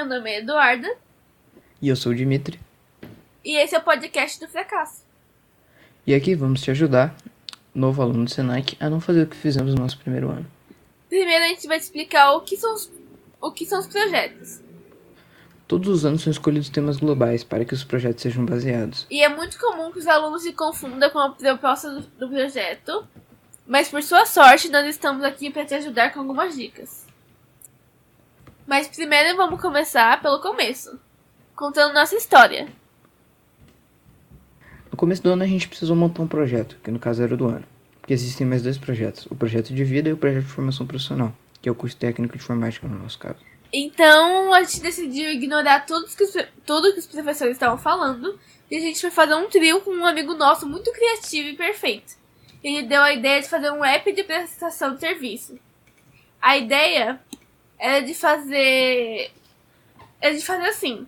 Meu nome é Eduarda. E eu sou o Dimitri. E esse é o podcast do fracasso. E aqui vamos te ajudar, novo aluno do Senac, a não fazer o que fizemos no nosso primeiro ano. Primeiro a gente vai te explicar o que são os, o que são os projetos. Todos os anos são escolhidos temas globais para que os projetos sejam baseados. E é muito comum que os alunos se confundam com a proposta do, do projeto, mas por sua sorte nós estamos aqui para te ajudar com algumas dicas. Mas primeiro vamos começar pelo começo, contando nossa história. No começo do ano a gente precisou montar um projeto, que no caso era o do ano. Porque existem mais dois projetos, o projeto de vida e o projeto de formação profissional, que é o curso técnico de informática no nosso caso. Então a gente decidiu ignorar tudo que, os, tudo que os professores estavam falando e a gente foi fazer um trio com um amigo nosso muito criativo e perfeito. Ele deu a ideia de fazer um app de prestação de serviço. A ideia era de fazer. Era de fazer assim.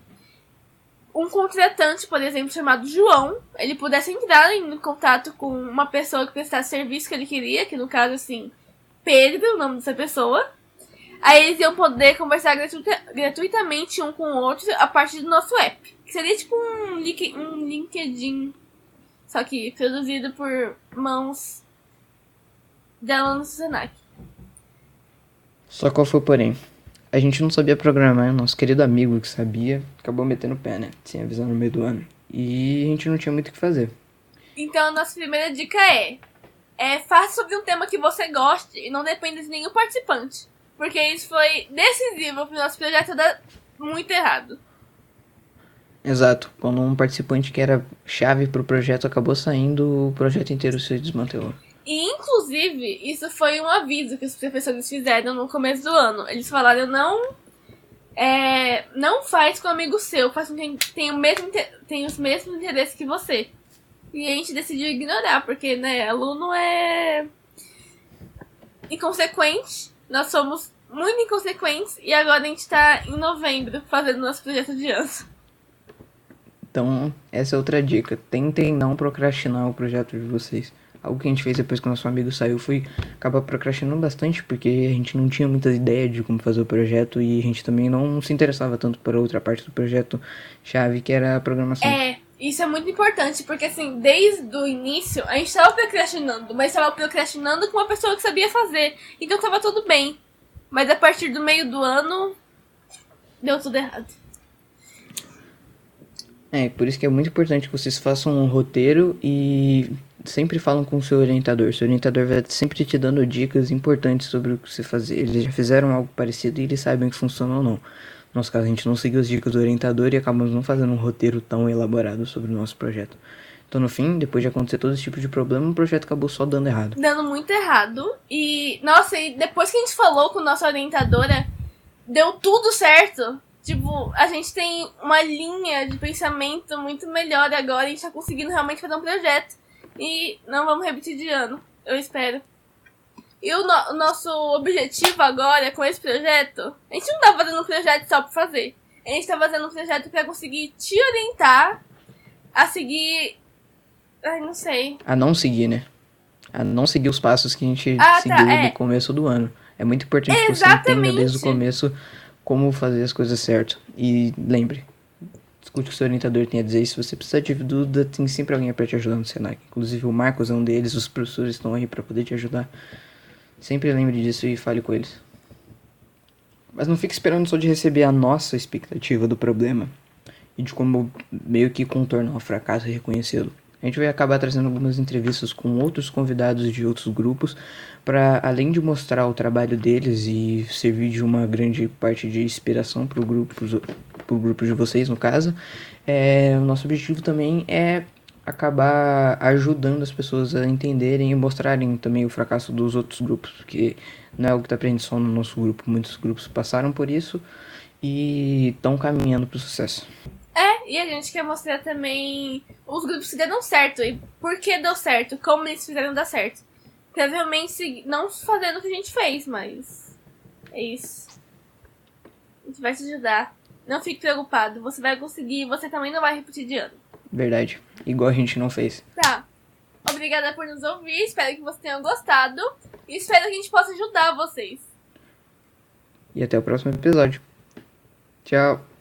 Um contratante, por exemplo, chamado João, ele pudesse entrar em contato com uma pessoa que prestasse serviço que ele queria, que no caso, assim, Pedro, o nome dessa pessoa Aí eles iam poder conversar gratuita, gratuitamente um com o outro a partir do nosso app. Que seria tipo um, link, um LinkedIn. Só que produzido por mãos da alunos do Senac. Só qual foi o porém? A gente não sabia programar, o nosso querido amigo que sabia acabou metendo o pé, né? Sem avisar no meio do ano. E a gente não tinha muito o que fazer. Então a nossa primeira dica é: é faça sobre um tema que você goste e não dependa de nenhum participante. Porque isso foi decisivo pro nosso projeto dar muito errado. Exato. Quando um participante que era chave pro projeto acabou saindo, o projeto inteiro se desmantelou. E, inclusive, isso foi um aviso que os professores fizeram no começo do ano. Eles falaram, não... É, não faz com um amigo seu, faz com quem tem, o mesmo, tem os mesmos interesses que você. E a gente decidiu ignorar, porque, né, aluno é inconsequente nós somos muito inconsequentes e agora a gente tá em novembro fazendo nosso projeto de ano. Então, essa é outra dica. Tentem não procrastinar o projeto de vocês. Algo que a gente fez depois que o nosso amigo saiu foi acabar procrastinando bastante, porque a gente não tinha muita ideia de como fazer o projeto e a gente também não se interessava tanto por outra parte do projeto chave, que era a programação. É, isso é muito importante, porque assim, desde o início, a gente estava procrastinando, mas estava procrastinando com uma pessoa que sabia fazer. Então estava tudo bem. Mas a partir do meio do ano, deu tudo errado. É, por isso que é muito importante que vocês façam um roteiro e sempre falam com o seu orientador. Seu orientador vai sempre te dando dicas importantes sobre o que você fazer. Eles já fizeram algo parecido e eles sabem que funciona ou não. No nosso caso, a gente não seguiu as dicas do orientador e acabamos não fazendo um roteiro tão elaborado sobre o nosso projeto. Então, no fim, depois de acontecer todo esse tipo de problema, o projeto acabou só dando errado. Dando muito errado. E, nossa, e depois que a gente falou com nossa orientadora, deu tudo certo. Tipo, a gente tem uma linha de pensamento muito melhor agora. A gente tá conseguindo realmente fazer um projeto. E não vamos repetir de ano, eu espero. E o, no o nosso objetivo agora com esse projeto, a gente não tá fazendo um projeto só pra fazer. A gente tá fazendo um projeto para conseguir te orientar a seguir. Ai, não sei. A não seguir, né? A não seguir os passos que a gente ah, tá, seguiu tá, é. no começo do ano. É muito importante Exatamente. que você entenda desde o começo como fazer as coisas certo. E lembre, escute o que seu orientador tem a dizer. Se você precisar de dúvida, tem sempre alguém para te ajudar no Senac. Inclusive o Marcos é um deles, os professores estão aí para poder te ajudar. Sempre lembre disso e fale com eles. Mas não fique esperando só de receber a nossa expectativa do problema e de como meio que contornar o fracasso e reconhecê-lo. A gente vai acabar trazendo algumas entrevistas com outros convidados de outros grupos para, além de mostrar o trabalho deles e servir de uma grande parte de inspiração para o grupo, pro grupo de vocês, no caso, é, o nosso objetivo também é acabar ajudando as pessoas a entenderem e mostrarem também o fracasso dos outros grupos, porque não é algo que está presente só no nosso grupo, muitos grupos passaram por isso e estão caminhando para o sucesso. É, e a gente quer mostrar também os grupos que deram certo e por que deu certo, como eles fizeram dar certo. Provavelmente não fazendo o que a gente fez, mas é isso. A gente vai te ajudar. Não fique preocupado, você vai conseguir, você também não vai repetir de ano. Verdade. Igual a gente não fez. Tá. Obrigada por nos ouvir. Espero que vocês tenham gostado. E espero que a gente possa ajudar vocês. E até o próximo episódio. Tchau.